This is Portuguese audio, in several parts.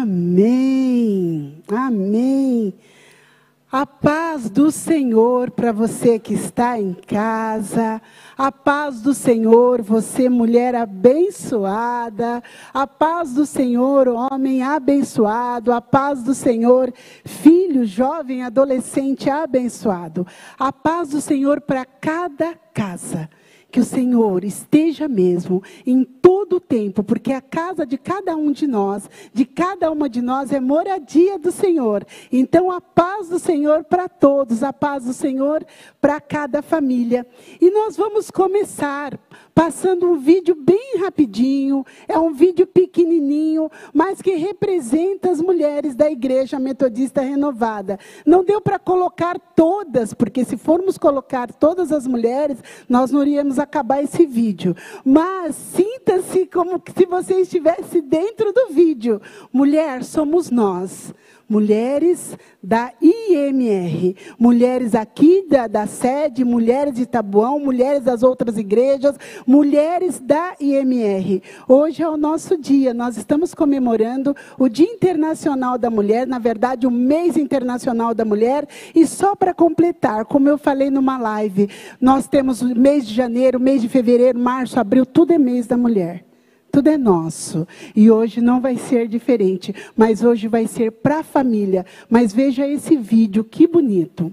Amém. Amém. A paz do Senhor para você que está em casa. A paz do Senhor, você mulher abençoada. A paz do Senhor, homem abençoado. A paz do Senhor, filho, jovem, adolescente abençoado. A paz do Senhor para cada casa que o Senhor esteja mesmo em todo o tempo, porque a casa de cada um de nós, de cada uma de nós, é moradia do Senhor. Então, a paz do Senhor para todos, a paz do Senhor para cada família. E nós vamos começar passando um vídeo bem rapidinho, é um vídeo pequenininho, mas que representa as mulheres da Igreja Metodista Renovada. Não deu para colocar todas, porque se formos colocar todas as mulheres, nós não iríamos acabar esse vídeo. Mas sinta-se como se você estivesse dentro do vídeo. Mulher, somos nós mulheres da IMR, mulheres aqui da, da sede, mulheres de Tabuão, mulheres das outras igrejas, mulheres da IMR. Hoje é o nosso dia, nós estamos comemorando o Dia Internacional da Mulher, na verdade, o mês internacional da mulher, e só para completar, como eu falei numa live, nós temos mês de janeiro, mês de fevereiro, março, abril, tudo é mês da mulher. Tudo é nosso. E hoje não vai ser diferente. Mas hoje vai ser para a família. Mas veja esse vídeo, que bonito.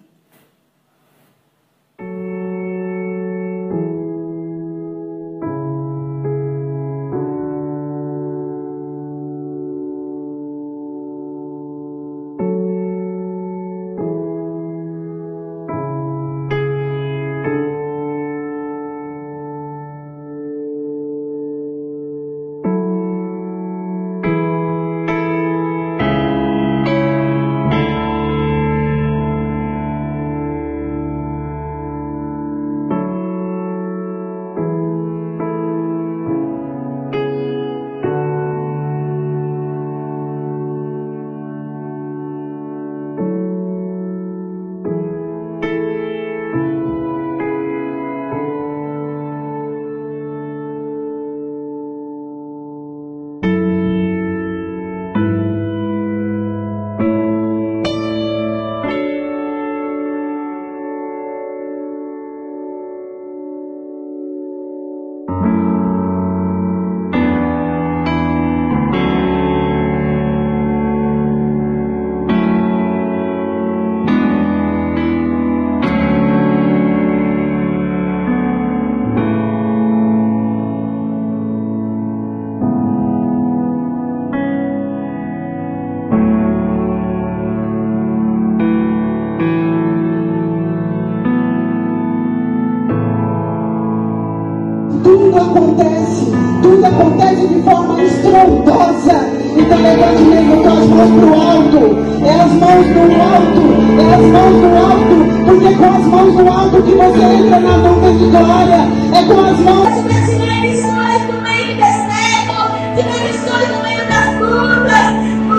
é com as mãos.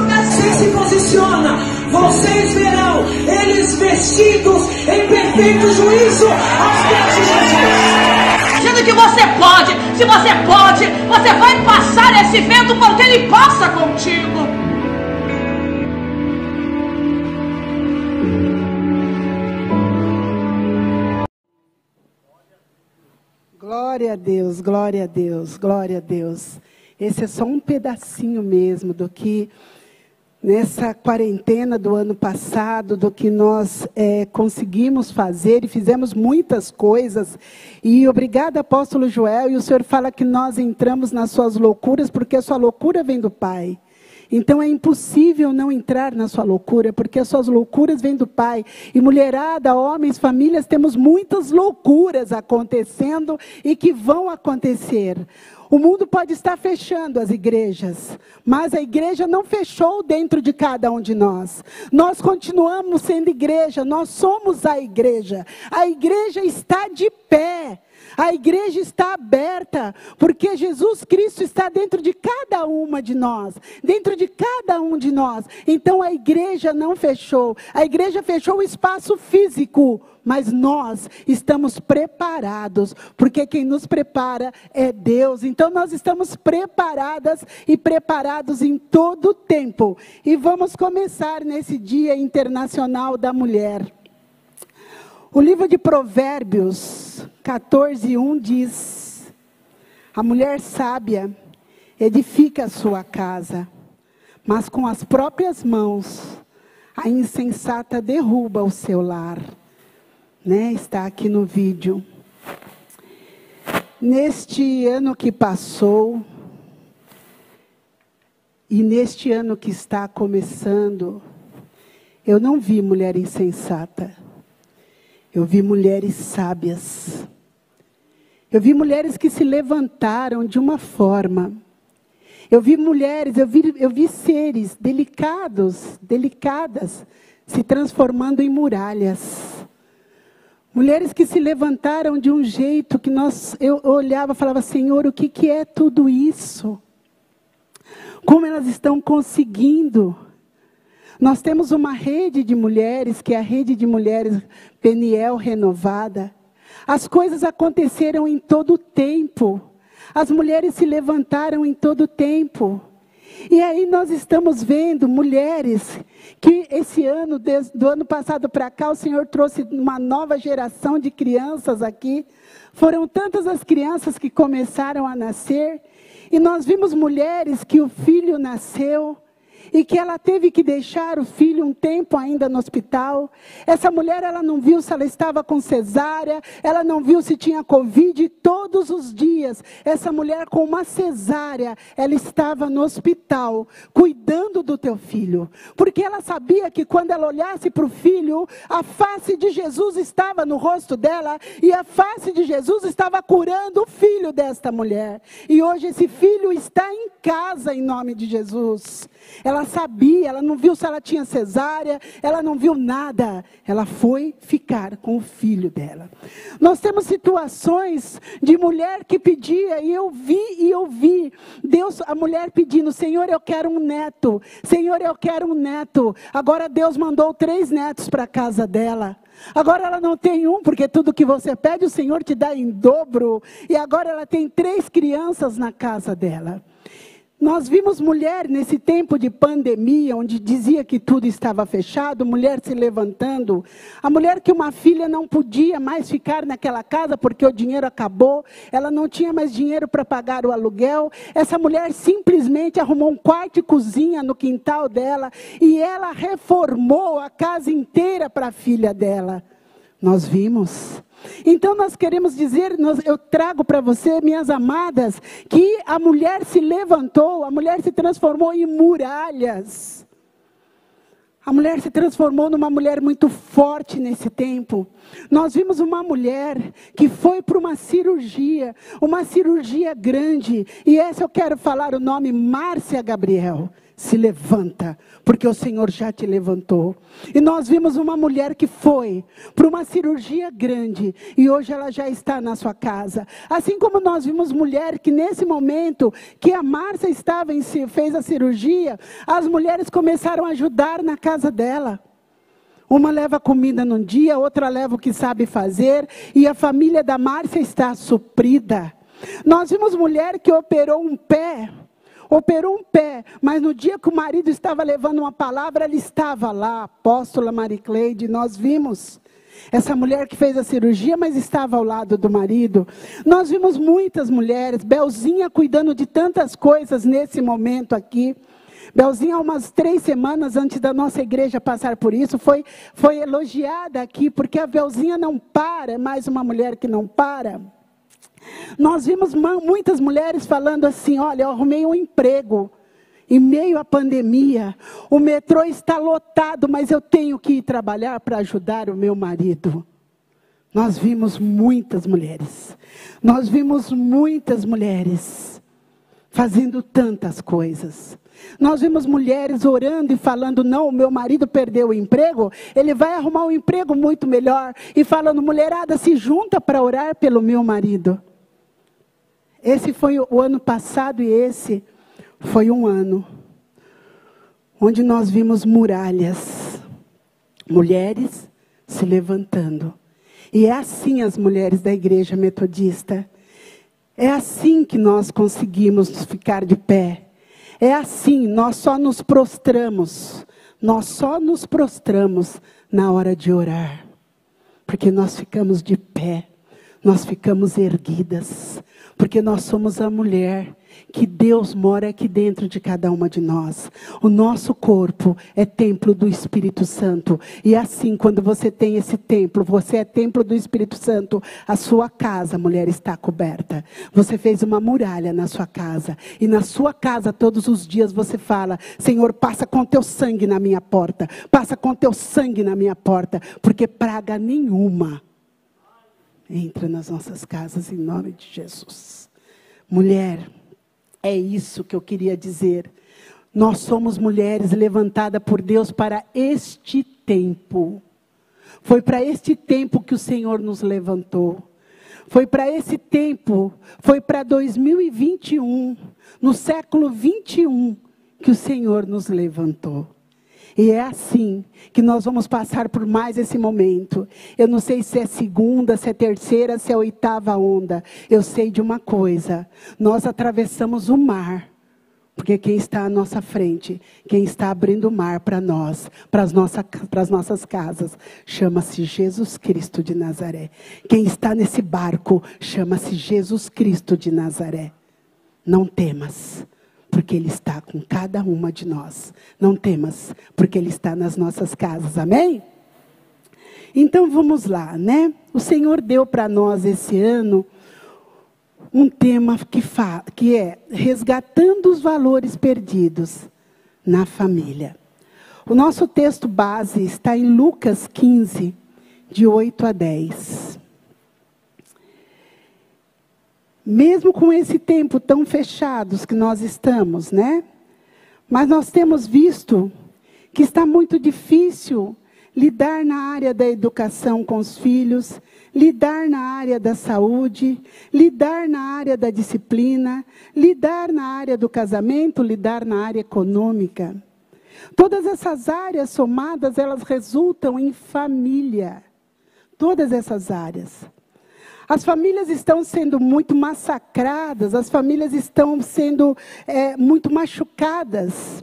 Você se posiciona, vocês verão eles vestidos em perfeito juízo aos pés de Jesus. Dizendo que você pode, se você pode, você vai passar esse vento porque ele passa contigo. Glória a Deus, glória a Deus. Esse é só um pedacinho mesmo do que nessa quarentena do ano passado, do que nós é, conseguimos fazer e fizemos muitas coisas. E obrigada, apóstolo Joel. E o senhor fala que nós entramos nas suas loucuras, porque a sua loucura vem do Pai. Então é impossível não entrar na sua loucura, porque as suas loucuras vêm do Pai. E mulherada, homens, famílias, temos muitas loucuras acontecendo e que vão acontecer. O mundo pode estar fechando as igrejas, mas a igreja não fechou dentro de cada um de nós. Nós continuamos sendo igreja, nós somos a igreja. A igreja está de pé. A igreja está aberta, porque Jesus Cristo está dentro de cada uma de nós, dentro de cada um de nós. Então a igreja não fechou. A igreja fechou o espaço físico, mas nós estamos preparados, porque quem nos prepara é Deus. Então nós estamos preparadas e preparados em todo o tempo. E vamos começar nesse Dia Internacional da Mulher. O livro de Provérbios 14, 1 diz: A mulher sábia edifica a sua casa, mas com as próprias mãos a insensata derruba o seu lar. Né? Está aqui no vídeo. Neste ano que passou, e neste ano que está começando, eu não vi mulher insensata. Eu vi mulheres sábias. Eu vi mulheres que se levantaram de uma forma. Eu vi mulheres, eu vi, eu vi seres delicados, delicadas, se transformando em muralhas. Mulheres que se levantaram de um jeito que nós, eu olhava e falava, Senhor, o que, que é tudo isso? Como elas estão conseguindo? Nós temos uma rede de mulheres, que é a rede de mulheres Peniel renovada. As coisas aconteceram em todo o tempo. As mulheres se levantaram em todo o tempo. E aí nós estamos vendo mulheres que esse ano, do ano passado para cá, o Senhor trouxe uma nova geração de crianças aqui. Foram tantas as crianças que começaram a nascer. E nós vimos mulheres que o filho nasceu e que ela teve que deixar o filho um tempo ainda no hospital. Essa mulher, ela não viu se ela estava com cesárea, ela não viu se tinha covid. Todos os dias, essa mulher com uma cesárea, ela estava no hospital, cuidando do teu filho. Porque ela sabia que quando ela olhasse para o filho, a face de Jesus estava no rosto dela e a face de Jesus estava curando o filho desta mulher. E hoje esse filho está em casa em nome de Jesus. Ela sabia, ela não viu se ela tinha cesárea, ela não viu nada. Ela foi ficar com o filho dela. Nós temos situações de mulher que pedia, e eu vi e eu vi. Deus, a mulher pedindo: Senhor, eu quero um neto. Senhor, eu quero um neto. Agora Deus mandou três netos para a casa dela. Agora ela não tem um, porque tudo que você pede o Senhor te dá em dobro. E agora ela tem três crianças na casa dela. Nós vimos mulher nesse tempo de pandemia, onde dizia que tudo estava fechado, mulher se levantando. A mulher que uma filha não podia mais ficar naquela casa porque o dinheiro acabou, ela não tinha mais dinheiro para pagar o aluguel. Essa mulher simplesmente arrumou um quarto e cozinha no quintal dela e ela reformou a casa inteira para a filha dela. Nós vimos. Então nós queremos dizer, nós, eu trago para você, minhas amadas, que a mulher se levantou, a mulher se transformou em muralhas. A mulher se transformou numa mulher muito forte nesse tempo. Nós vimos uma mulher que foi para uma cirurgia, uma cirurgia grande. E essa eu quero falar o nome Márcia Gabriel se levanta, porque o Senhor já te levantou. E nós vimos uma mulher que foi para uma cirurgia grande e hoje ela já está na sua casa. Assim como nós vimos mulher que nesse momento que a Márcia estava em si, fez a cirurgia, as mulheres começaram a ajudar na casa dela. Uma leva comida num dia, outra leva o que sabe fazer, e a família da Márcia está suprida. Nós vimos mulher que operou um pé operou um pé, mas no dia que o marido estava levando uma palavra, ela estava lá, apóstola Maricleide, nós vimos. Essa mulher que fez a cirurgia, mas estava ao lado do marido. Nós vimos muitas mulheres, Belzinha cuidando de tantas coisas nesse momento aqui. Belzinha, umas três semanas antes da nossa igreja passar por isso, foi, foi elogiada aqui, porque a Belzinha não para, é mais uma mulher que não para. Nós vimos muitas mulheres falando assim: olha, eu arrumei um emprego. Em meio à pandemia, o metrô está lotado, mas eu tenho que ir trabalhar para ajudar o meu marido. Nós vimos muitas mulheres. Nós vimos muitas mulheres. fazendo tantas coisas. Nós vimos mulheres orando e falando: não, o meu marido perdeu o emprego, ele vai arrumar um emprego muito melhor. E falando: mulherada, se junta para orar pelo meu marido. Esse foi o ano passado e esse foi um ano onde nós vimos muralhas, mulheres se levantando. E é assim as mulheres da igreja metodista. É assim que nós conseguimos ficar de pé. É assim, nós só nos prostramos. Nós só nos prostramos na hora de orar. Porque nós ficamos de pé, nós ficamos erguidas, porque nós somos a mulher que Deus mora aqui dentro de cada uma de nós. O nosso corpo é templo do Espírito Santo. E assim, quando você tem esse templo, você é templo do Espírito Santo, a sua casa, mulher, está coberta. Você fez uma muralha na sua casa. E na sua casa, todos os dias, você fala: Senhor, passa com teu sangue na minha porta. Passa com teu sangue na minha porta. Porque praga nenhuma entra nas nossas casas em nome de Jesus. Mulher, é isso que eu queria dizer. Nós somos mulheres levantadas por Deus para este tempo. Foi para este tempo que o Senhor nos levantou. Foi para esse tempo, foi para 2021, no século 21, que o Senhor nos levantou. E é assim que nós vamos passar por mais esse momento. Eu não sei se é segunda, se é terceira, se é oitava onda. Eu sei de uma coisa: nós atravessamos o mar. Porque quem está à nossa frente, quem está abrindo o mar para nós, para as, nossas casas, chama-se Jesus Cristo de Nazaré. Quem está nesse barco, chama-se Jesus Cristo de Nazaré. Não temas porque Ele está com cada uma de nós. Não temas, porque Ele está nas nossas casas. Amém? Então vamos lá, né? O Senhor deu para nós esse ano um tema que, que é resgatando os valores perdidos na família. O nosso texto base está em Lucas 15, de 8 a 10. Mesmo com esse tempo tão fechados que nós estamos, né? Mas nós temos visto que está muito difícil lidar na área da educação com os filhos, lidar na área da saúde, lidar na área da disciplina, lidar na área do casamento, lidar na área econômica. Todas essas áreas somadas, elas resultam em família. Todas essas áreas. As famílias estão sendo muito massacradas, as famílias estão sendo é, muito machucadas.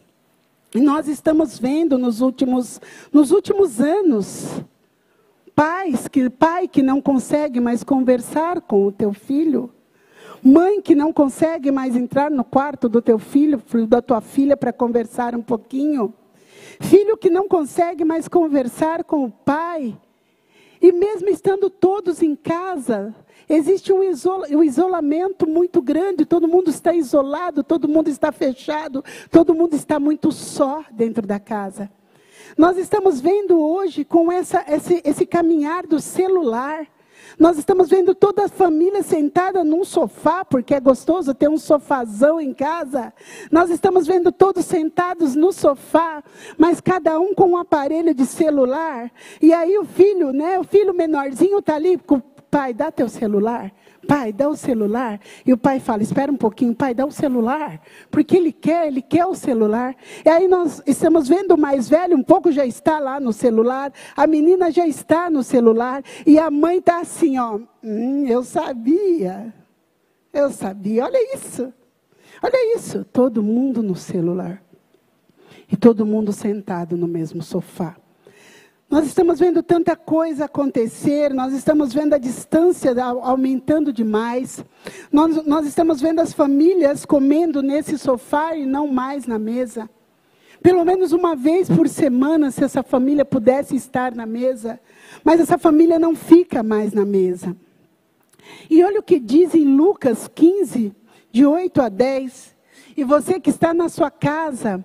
E nós estamos vendo nos últimos, nos últimos anos pais que pai que não consegue mais conversar com o teu filho, mãe que não consegue mais entrar no quarto do teu filho, da tua filha para conversar um pouquinho, filho que não consegue mais conversar com o pai, e mesmo estando todos em casa, existe um, isola, um, isolamento muito grande, todo mundo está isolado, todo mundo está fechado, todo mundo está muito só dentro da casa. Nós estamos vendo hoje, com essa, esse, esse caminhar do celular, nós estamos vendo toda a família sentada num sofá, porque é gostoso ter um sofazão em casa. Nós estamos vendo todos sentados no sofá, mas cada um com um aparelho de celular. E aí o filho, né, o filho menorzinho está ali com pai, dá teu celular. Pai, dá o celular. E o pai fala: Espera um pouquinho, pai, dá o celular. Porque ele quer, ele quer o celular. E aí nós estamos vendo o mais velho, um pouco já está lá no celular. A menina já está no celular. E a mãe está assim: Ó, hum, eu sabia. Eu sabia. Olha isso. Olha isso. Todo mundo no celular. E todo mundo sentado no mesmo sofá. Nós estamos vendo tanta coisa acontecer, nós estamos vendo a distância aumentando demais, nós, nós estamos vendo as famílias comendo nesse sofá e não mais na mesa. Pelo menos uma vez por semana, se essa família pudesse estar na mesa, mas essa família não fica mais na mesa. E olha o que diz em Lucas 15, de 8 a 10. E você que está na sua casa,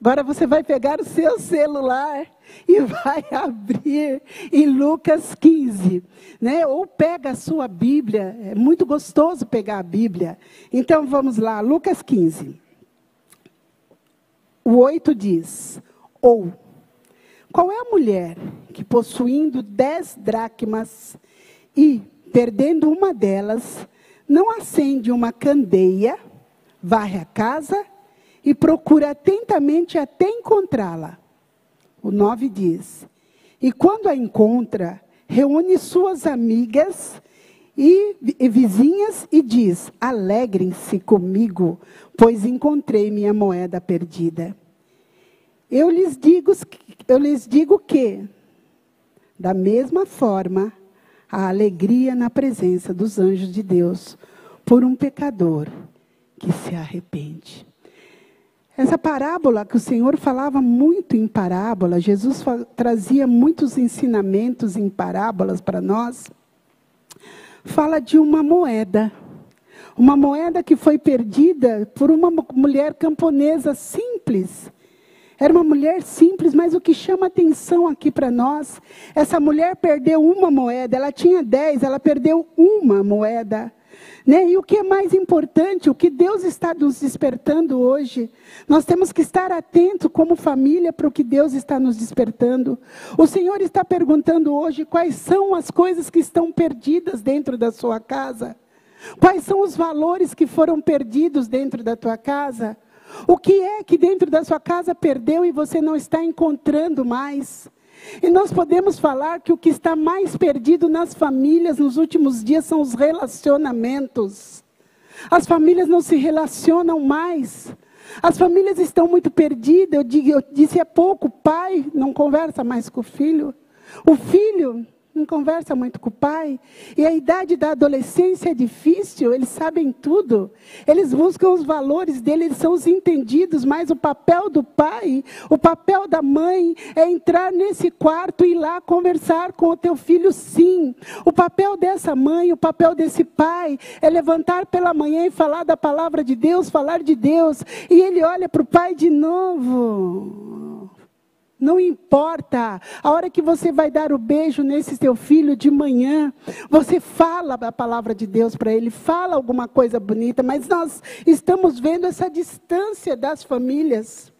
Agora você vai pegar o seu celular e vai abrir em Lucas 15, né? Ou pega a sua Bíblia, é muito gostoso pegar a Bíblia. Então vamos lá, Lucas 15. O 8 diz: Ou, qual é a mulher que possuindo dez dracmas e perdendo uma delas, não acende uma candeia, varre a casa e procura atentamente até encontrá-la? O 9 diz: E quando a encontra, reúne suas amigas e, e vizinhas e diz: Alegrem-se comigo, pois encontrei minha moeda perdida. Eu lhes digo, eu lhes digo que, da mesma forma, a alegria na presença dos anjos de Deus por um pecador que se arrepende. Essa parábola que o Senhor falava muito em parábola, Jesus trazia muitos ensinamentos em parábolas para nós. Fala de uma moeda. Uma moeda que foi perdida por uma mulher camponesa simples. Era uma mulher simples, mas o que chama atenção aqui para nós, essa mulher perdeu uma moeda, ela tinha dez, ela perdeu uma moeda. Né? E o que é mais importante, o que Deus está nos despertando hoje, nós temos que estar atentos como família para o que Deus está nos despertando. O Senhor está perguntando hoje quais são as coisas que estão perdidas dentro da sua casa. Quais são os valores que foram perdidos dentro da tua casa? O que é que dentro da sua casa perdeu e você não está encontrando mais? E nós podemos falar que o que está mais perdido nas famílias nos últimos dias são os relacionamentos. As famílias não se relacionam mais. As famílias estão muito perdidas. Eu, digo, eu disse há pouco: o pai não conversa mais com o filho. O filho não conversa muito com o pai. E a idade da adolescência é difícil, eles sabem tudo. Eles buscam os valores dele, eles são os entendidos, mas o papel do pai, o papel da mãe é entrar nesse quarto e ir lá conversar com o teu filho, sim. O papel dessa mãe, o papel desse pai é levantar pela manhã e falar da palavra de Deus, falar de Deus. E ele olha para o pai de novo. Não importa. A hora que você vai dar o beijo nesse seu filho de manhã, você fala a palavra de Deus para ele, fala alguma coisa bonita, mas nós estamos vendo essa distância das famílias.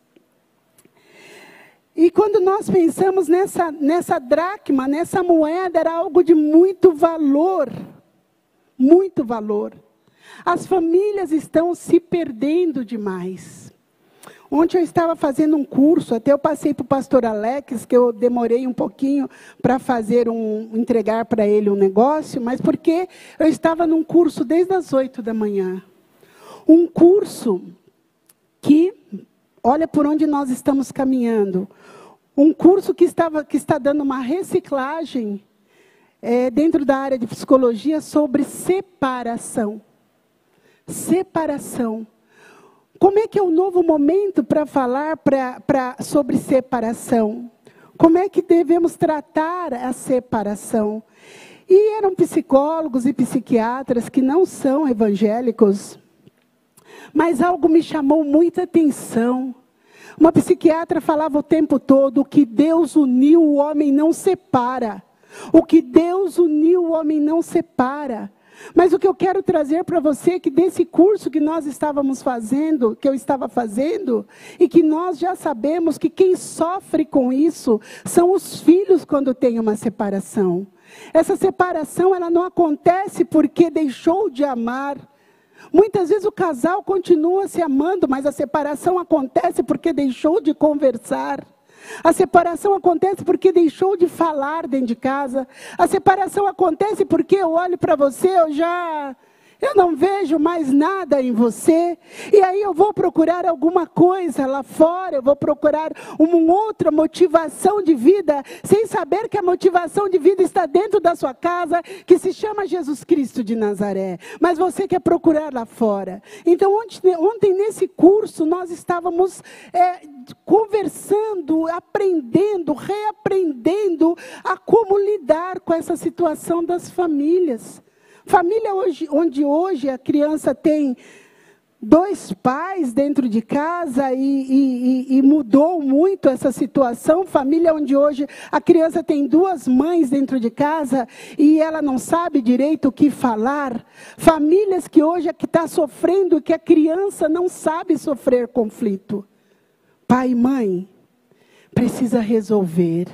E quando nós pensamos nessa, nessa dracma, nessa moeda, era algo de muito valor. Muito valor. As famílias estão se perdendo demais. Ontem eu estava fazendo um curso, até eu passei para o pastor Alex, que eu demorei um pouquinho para fazer um, entregar para ele um negócio, mas porque eu estava num curso desde as oito da manhã. Um curso que, olha por onde nós estamos caminhando. Um curso que, estava, que está dando uma reciclagem é, dentro da área de psicologia sobre separação. Separação. Como é que é o novo momento para falar pra, pra, sobre separação? Como é que devemos tratar a separação? E eram psicólogos e psiquiatras que não são evangélicos, mas algo me chamou muita atenção. Uma psiquiatra falava o tempo todo: que Deus uniu, o homem não separa. O que Deus uniu, o homem não separa. Mas o que eu quero trazer para você é que desse curso que nós estávamos fazendo, que eu estava fazendo, e que nós já sabemos que quem sofre com isso são os filhos quando tem uma separação. Essa separação ela não acontece porque deixou de amar. Muitas vezes o casal continua se amando, mas a separação acontece porque deixou de conversar. A separação acontece porque deixou de falar dentro de casa. A separação acontece porque eu olho para você, eu já eu não vejo mais nada em você. E aí eu vou procurar alguma coisa lá fora, eu vou procurar uma outra motivação de vida, sem saber que a motivação de vida está dentro da sua casa, que se chama Jesus Cristo de Nazaré. Mas você quer procurar lá fora. Então, ontem, ontem nesse curso, nós estávamos é, conversando, aprendendo, reaprendendo a como lidar com essa situação das famílias. Família hoje, onde hoje a criança tem dois pais dentro de casa e, e, e, mudou muito essa situação. Família onde hoje a criança tem duas mães dentro de casa e ela não sabe direito o que falar. Famílias que hoje é que está sofrendo que a criança não sabe sofrer conflito. Pai e mãe precisa resolver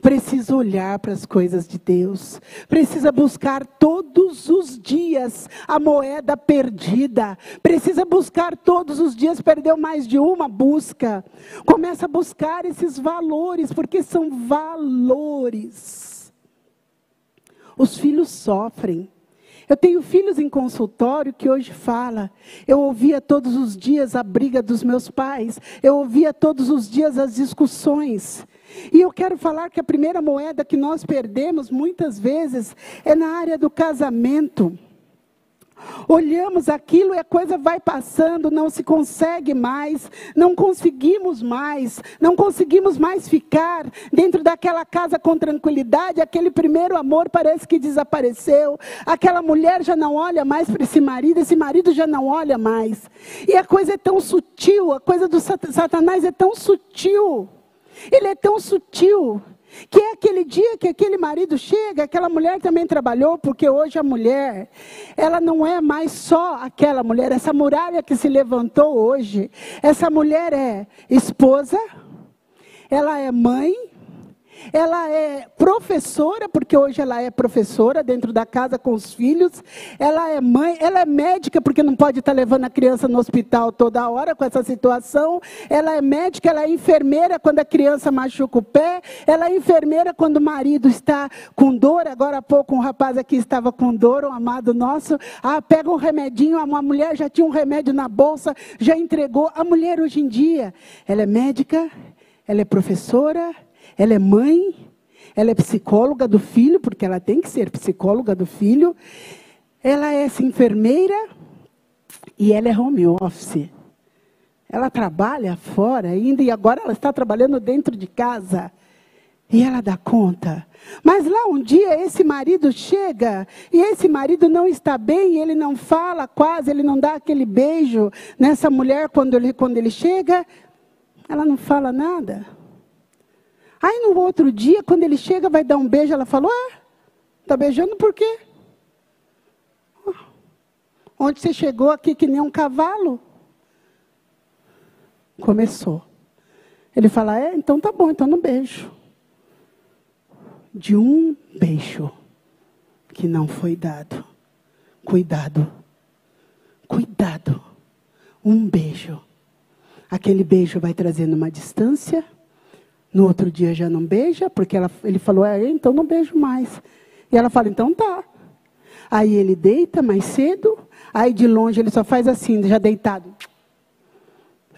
Precisa olhar para as coisas de Deus. Precisa buscar todos os dias a moeda perdida. Precisa buscar todos os dias, perdeu mais de uma, busca. Começa a buscar esses valores, porque são valores. Os filhos sofrem. Eu tenho filhos em consultório que hoje fala. Eu ouvia todos os dias a briga dos meus pais. Eu ouvia todos os dias as discussões. E eu quero falar que a primeira moeda que nós perdemos muitas vezes é na área do casamento. Olhamos aquilo e a coisa vai passando, não se consegue mais, não conseguimos mais, não conseguimos mais ficar dentro daquela casa com tranquilidade. Aquele primeiro amor parece que desapareceu. Aquela mulher já não olha mais para esse marido, esse marido já não olha mais. E a coisa é tão sutil, a coisa do Satanás é tão sutil. Ele é tão sutil que é aquele dia que aquele marido chega, aquela mulher também trabalhou, porque hoje a mulher, ela não é mais só aquela mulher, essa muralha que se levantou hoje, essa mulher é esposa, ela é mãe, ela é professora, porque hoje ela é professora dentro da casa com os filhos. Ela é mãe, ela é médica, porque não pode estar levando a criança no hospital toda hora com essa situação. Ela é médica, ela é enfermeira quando a criança machuca o pé. Ela é enfermeira quando o marido está com dor. Agora há pouco um rapaz aqui estava com dor, um amado nosso. Ah, pega um remedinho, uma mulher já tinha um remédio na bolsa, já entregou. A mulher hoje em dia, ela é médica, ela é professora, ela é mãe, ela é psicóloga do filho, porque ela tem que ser psicóloga do filho. Ela é enfermeira e ela é home office. Ela trabalha fora ainda e agora ela está trabalhando dentro de casa. E ela dá conta. Mas lá um dia esse marido chega e esse marido não está bem, ele não fala quase, ele não dá aquele beijo nessa mulher quando ele, quando ele chega. Ela não fala nada. Aí no outro dia, quando ele chega, vai dar um beijo, ela falou: Ah, está beijando por quê? Onde você chegou aqui que nem um cavalo? Começou. Ele fala: É, então tá bom, então não beijo. De um beijo que não foi dado. Cuidado. Cuidado. Um beijo. Aquele beijo vai trazendo uma distância no outro dia já não beija, porque ela, ele falou, é, então não beijo mais. E ela fala, então tá. Aí ele deita mais cedo, aí de longe ele só faz assim, já deitado.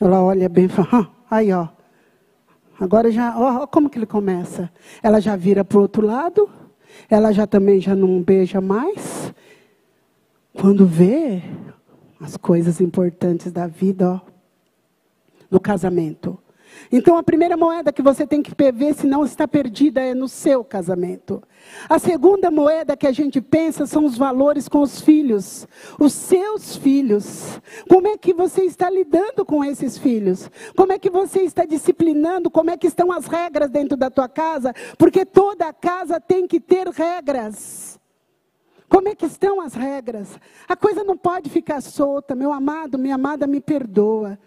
Ela olha bem e fala, ah, aí ó. Agora já, ó, ó, como que ele começa. Ela já vira para o outro lado, ela já também já não beija mais. Quando vê as coisas importantes da vida, ó, no casamento. Então, a primeira moeda que você tem que ver se não está perdida é no seu casamento. A segunda moeda que a gente pensa são os valores com os filhos, os seus filhos. Como é que você está lidando com esses filhos? Como é que você está disciplinando? Como é que estão as regras dentro da tua casa? Porque toda casa tem que ter regras. Como é que estão as regras? A coisa não pode ficar solta, meu amado, minha amada, me perdoa.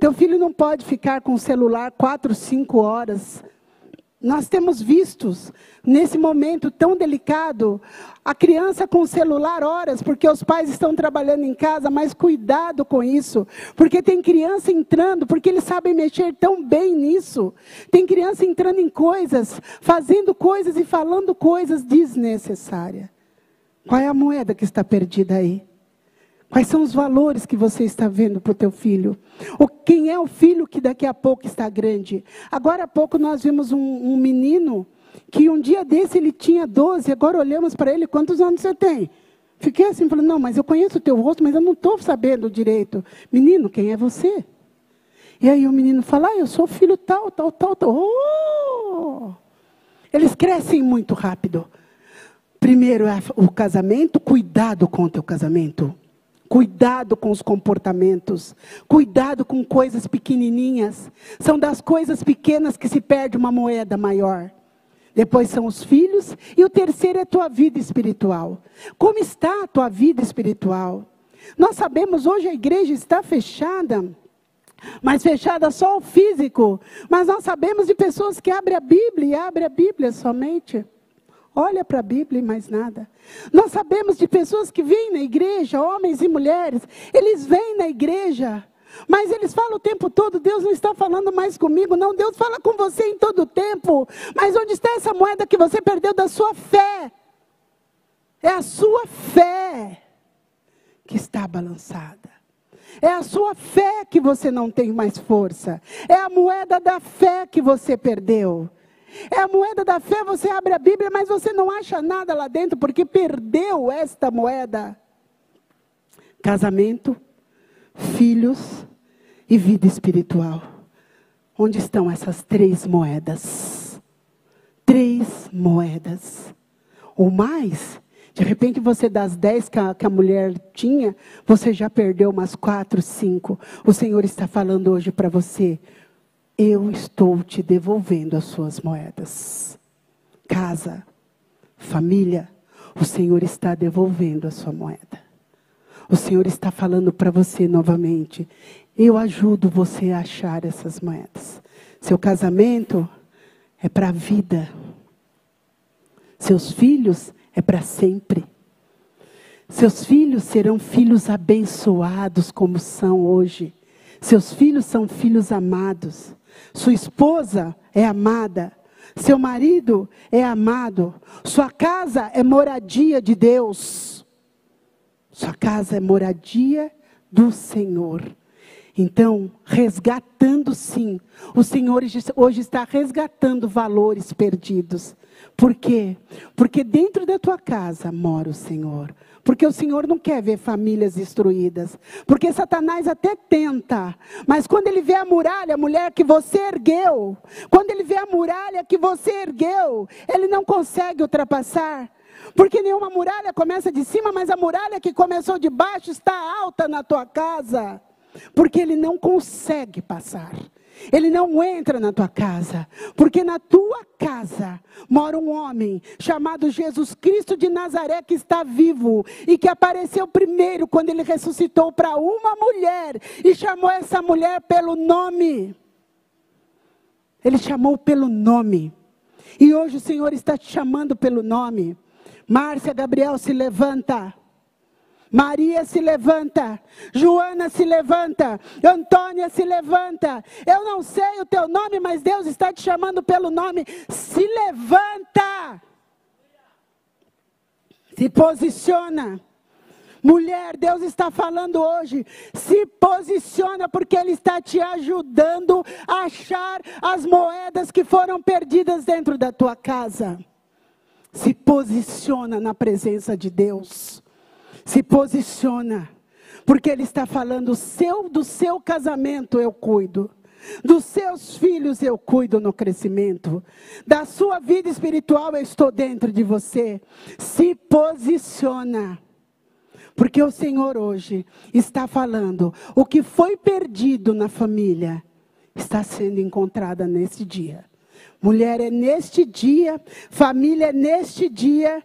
Teu filho não pode ficar com o celular quatro, cinco horas. Nós temos vistos, nesse momento tão delicado, a criança com o celular horas, porque os pais estão trabalhando em casa, mas cuidado com isso, porque tem criança entrando, porque eles sabem mexer tão bem nisso. Tem criança entrando em coisas, fazendo coisas e falando coisas desnecessárias. Qual é a moeda que está perdida aí? Quais são os valores que você está vendo para o teu filho? Ou quem é o filho que daqui a pouco está grande? Agora há pouco nós vimos um, um menino que um dia desse ele tinha 12, agora olhamos para ele, quantos anos você tem? Fiquei assim, falando, não, mas eu conheço o teu rosto, mas eu não estou sabendo direito. Menino, quem é você? E aí o menino fala, ah, eu sou filho tal, tal, tal, tal. Oh! Eles crescem muito rápido. Primeiro é o casamento, cuidado com o teu casamento. Cuidado com os comportamentos. Cuidado com coisas pequenininhas. São das coisas pequenas que se perde uma moeda maior. Depois são os filhos. E o terceiro é a tua vida espiritual. Como está a tua vida espiritual? Nós sabemos, hoje a igreja está fechada mas fechada só o físico. Mas nós sabemos de pessoas que abrem a Bíblia e abrem a Bíblia somente. Olha para a Bíblia e mais nada. Nós sabemos de pessoas que vêm na igreja, homens e mulheres, eles vêm na igreja, mas eles falam o tempo todo: Deus não está falando mais comigo, não. Deus fala com você em todo o tempo. Mas onde está essa moeda que você perdeu da sua fé? É a sua fé que está balançada. É a sua fé que você não tem mais força. É a moeda da fé que você perdeu. É a moeda da fé, você abre a Bíblia, mas você não acha nada lá dentro porque perdeu esta moeda. Casamento, filhos e vida espiritual. Onde estão essas três moedas? Três moedas. Ou mais. De repente, você das dez que a, que a mulher tinha, você já perdeu umas quatro, cinco. O Senhor está falando hoje para você eu estou te devolvendo as suas moedas. Casa, família, o Senhor está devolvendo a sua moeda. O Senhor está falando para você novamente. Eu ajudo você a achar essas moedas. Seu casamento é para a vida. Seus filhos é para sempre. Seus filhos serão filhos abençoados como são hoje. Seus filhos são filhos amados. Sua esposa é amada. Seu marido é amado. Sua casa é moradia de Deus. Sua casa é moradia do Senhor. Então, resgatando sim, o Senhor hoje está resgatando valores perdidos. Por quê? Porque dentro da tua casa mora o Senhor. Porque o Senhor não quer ver famílias destruídas. Porque Satanás até tenta. Mas quando ele vê a muralha, a mulher que você ergueu, quando ele vê a muralha que você ergueu, ele não consegue ultrapassar. Porque nenhuma muralha começa de cima, mas a muralha que começou de baixo está alta na tua casa. Porque ele não consegue passar. Ele não entra na tua casa, porque na tua casa mora um homem chamado Jesus Cristo de Nazaré que está vivo e que apareceu primeiro quando ele ressuscitou para uma mulher e chamou essa mulher pelo nome. Ele chamou pelo nome. E hoje o Senhor está te chamando pelo nome. Márcia Gabriel se levanta. Maria se levanta, Joana se levanta, Antônia se levanta. Eu não sei o teu nome, mas Deus está te chamando pelo nome. Se levanta. Se posiciona. Mulher, Deus está falando hoje. Se posiciona, porque Ele está te ajudando a achar as moedas que foram perdidas dentro da tua casa. Se posiciona na presença de Deus se posiciona, porque Ele está falando: seu, do seu casamento eu cuido. Dos seus filhos eu cuido no crescimento. Da sua vida espiritual eu estou dentro de você. Se posiciona. Porque o Senhor hoje está falando: o que foi perdido na família está sendo encontrada nesse dia. Mulher é neste dia, família é neste dia,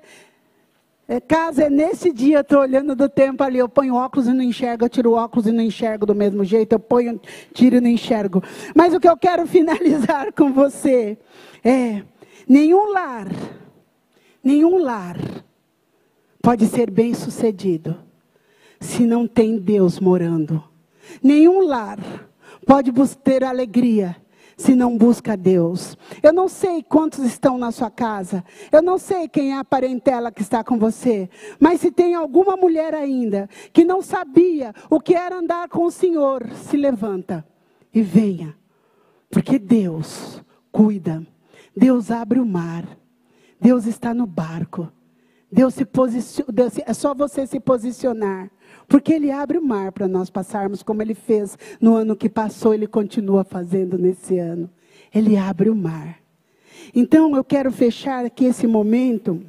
é, casa é nesse dia, eu estou olhando do tempo ali, eu ponho óculos e não enxergo, eu tiro óculos e não enxergo do mesmo jeito, eu ponho, tiro e não enxergo. Mas o que eu quero finalizar com você é: nenhum lar, nenhum lar pode ser bem sucedido se não tem Deus morando. Nenhum lar pode ter alegria se não busca Deus. Eu não sei quantos estão na sua casa. Eu não sei quem é a parentela que está com você. Mas se tem alguma mulher ainda que não sabia o que era andar com o Senhor, se levanta e venha. Porque Deus cuida. Deus abre o mar. Deus está no barco. Deus se posiciona, é só você se posicionar. Porque Ele abre o mar para nós passarmos, como Ele fez no ano que passou, Ele continua fazendo nesse ano. Ele abre o mar. Então eu quero fechar aqui esse momento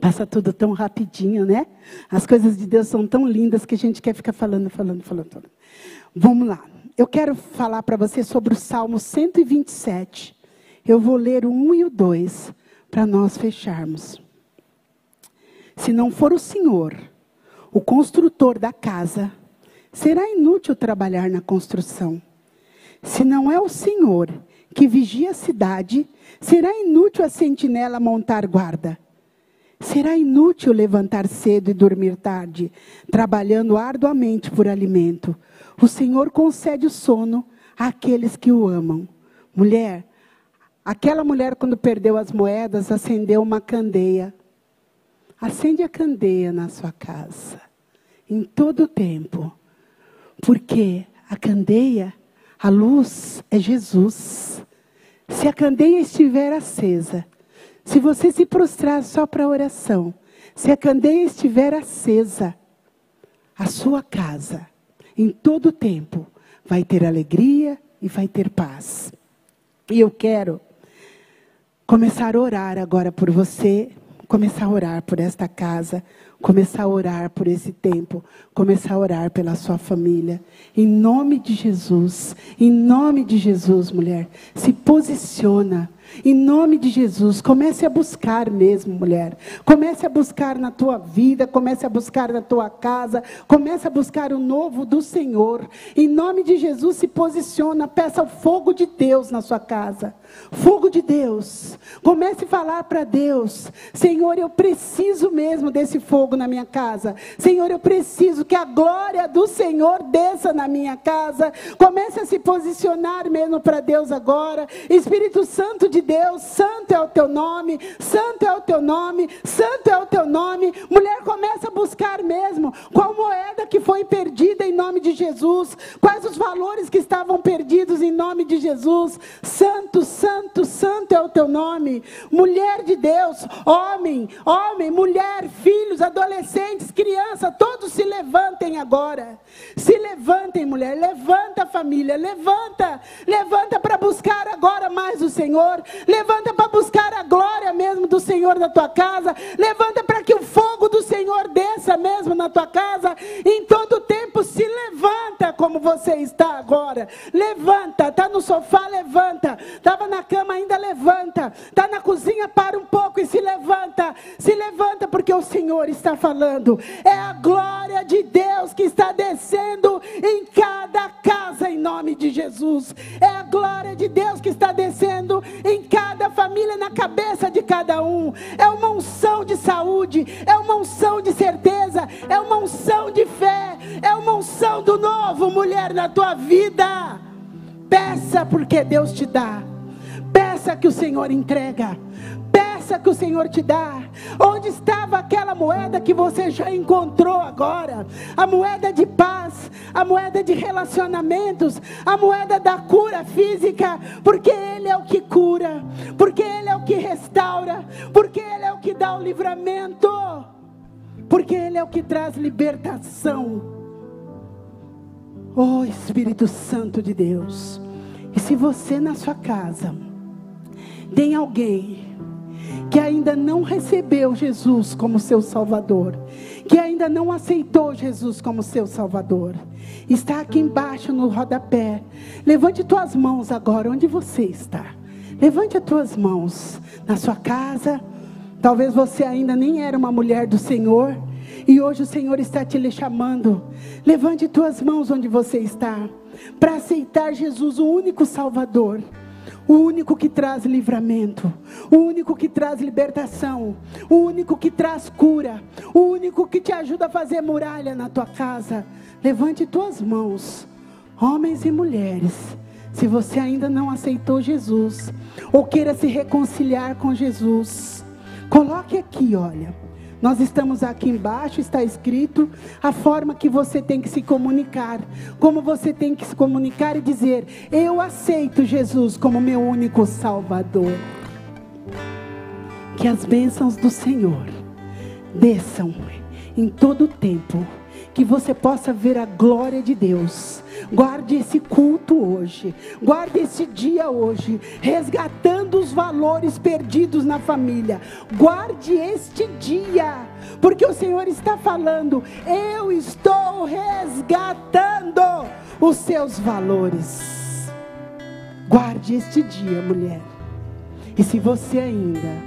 Passa tudo tão rapidinho, né? As coisas de Deus são tão lindas que a gente quer ficar falando, falando, falando. falando. Vamos lá. Eu quero falar para você sobre o Salmo 127. Eu vou ler o 1 e o 2 para nós fecharmos. Se não for o Senhor, o construtor da casa, será inútil trabalhar na construção. Se não é o Senhor que vigia a cidade, será inútil a sentinela montar guarda. Será inútil levantar cedo e dormir tarde, trabalhando arduamente por alimento. O Senhor concede o sono àqueles que o amam. Mulher, aquela mulher, quando perdeu as moedas, acendeu uma candeia. Acende a candeia na sua casa, em todo o tempo. Porque a candeia, a luz, é Jesus. Se a candeia estiver acesa, se você se prostrar só para oração, se a candeia estiver acesa, a sua casa, em todo o tempo, vai ter alegria e vai ter paz. E eu quero começar a orar agora por você, começar a orar por esta casa, começar a orar por esse tempo, começar a orar pela sua família. Em nome de Jesus, em nome de Jesus, mulher, se posiciona em nome de Jesus, comece a buscar mesmo, mulher. Comece a buscar na tua vida, comece a buscar na tua casa, comece a buscar o novo do Senhor. Em nome de Jesus, se posiciona, peça o fogo de Deus na sua casa. Fogo de Deus. Comece a falar para Deus: Senhor, eu preciso mesmo desse fogo na minha casa. Senhor, eu preciso que a glória do Senhor desça na minha casa. Comece a se posicionar mesmo para Deus agora. Espírito Santo de Deus, santo é o teu nome, santo é o teu nome, santo é o teu nome. Mulher, começa a buscar mesmo qual moeda que foi perdida em nome de Jesus, quais os valores que estavam perdidos em nome de Jesus. Santo, santo, santo é o teu nome. Mulher de Deus, homem, homem, mulher, filhos, adolescentes, criança, todos se levantem agora. Se levantem, mulher, levanta a família, levanta, levanta para buscar agora mais o Senhor, Levanta para buscar a glória mesmo do Senhor na tua casa. Levanta para que o fogo do Senhor desça mesmo na tua casa. Em todo tempo se levanta como você está agora. Levanta, está no sofá, levanta. Estava na cama ainda levanta. Está na cozinha, para um pouco e se levanta. Se levanta porque o Senhor está falando. É a glória de Deus que está descendo em cada casa em nome de Jesus. É a glória de Deus que está descendo em cada família, na cabeça de cada um. É uma unção de saúde, é uma unção de certeza, é uma unção de fé, é uma unção do novo, mulher, na tua vida. Peça porque Deus te dá. Peça que o Senhor entrega peça que o Senhor te dá. Onde estava aquela moeda que você já encontrou agora? A moeda de paz, a moeda de relacionamentos, a moeda da cura física, porque Ele é o que cura, porque Ele é o que restaura, porque Ele é o que dá o livramento, porque Ele é o que traz libertação. Oh Espírito Santo de Deus. E se você na sua casa tem alguém que ainda não recebeu Jesus como seu Salvador, que ainda não aceitou Jesus como seu Salvador, está aqui embaixo no rodapé. Levante tuas mãos agora, onde você está. Levante as tuas mãos na sua casa. Talvez você ainda nem era uma mulher do Senhor. E hoje o Senhor está te chamando. Levante tuas mãos onde você está. Para aceitar Jesus, o único Salvador o único que traz livramento, o único que traz libertação, o único que traz cura, o único que te ajuda a fazer muralha na tua casa. Levante tuas mãos, homens e mulheres. Se você ainda não aceitou Jesus, ou queira se reconciliar com Jesus, coloque aqui, olha. Nós estamos aqui embaixo, está escrito a forma que você tem que se comunicar. Como você tem que se comunicar e dizer: Eu aceito Jesus como meu único Salvador. Que as bênçãos do Senhor desçam em todo o tempo. Que você possa ver a glória de Deus Guarde esse culto hoje. Guarde esse dia hoje. Resgatando os valores perdidos na família. Guarde este dia. Porque o Senhor está falando: Eu estou resgatando os seus valores. Guarde este dia, mulher. E se você ainda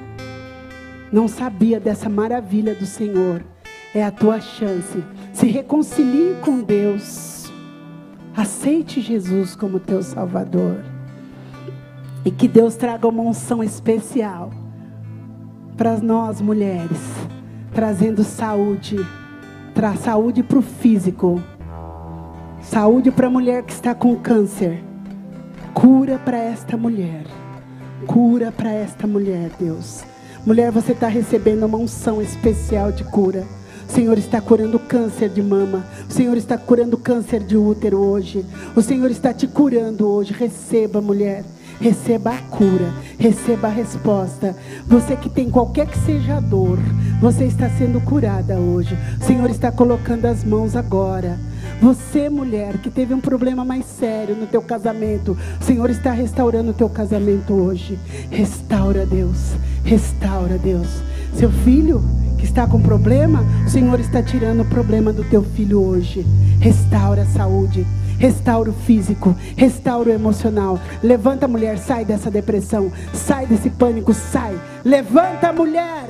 não sabia dessa maravilha do Senhor, é a tua chance. Se reconcilie com Deus. Aceite Jesus como teu Salvador. E que Deus traga uma unção especial para nós mulheres, trazendo saúde, traz saúde para o físico, saúde para a mulher que está com câncer, cura para esta mulher, cura para esta mulher, Deus. Mulher, você está recebendo uma unção especial de cura. O Senhor está curando câncer de mama. O Senhor está curando câncer de útero hoje. O Senhor está te curando hoje. Receba, mulher. Receba a cura, receba a resposta. Você que tem qualquer que seja a dor, você está sendo curada hoje. O Senhor está colocando as mãos agora. Você, mulher, que teve um problema mais sério no teu casamento, o Senhor está restaurando o teu casamento hoje. Restaura, Deus. Restaura, Deus. Seu filho que está com problema, o Senhor está tirando o problema do teu filho hoje. Restaura a saúde, restaura o físico, restaura o emocional. Levanta, mulher, sai dessa depressão, sai desse pânico, sai. Levanta, mulher,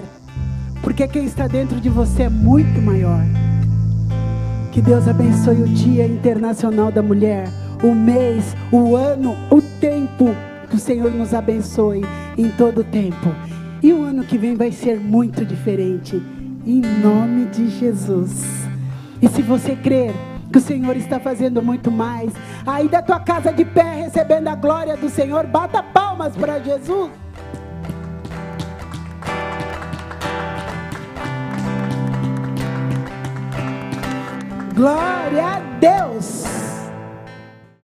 porque quem está dentro de você é muito maior. Que Deus abençoe o Dia Internacional da Mulher, o mês, o ano, o tempo. Que o Senhor nos abençoe em todo o tempo. E o ano que vem vai ser muito diferente. Em nome de Jesus. E se você crer que o Senhor está fazendo muito mais, aí da tua casa de pé, recebendo a glória do Senhor, bata palmas para Jesus. Glória a Deus.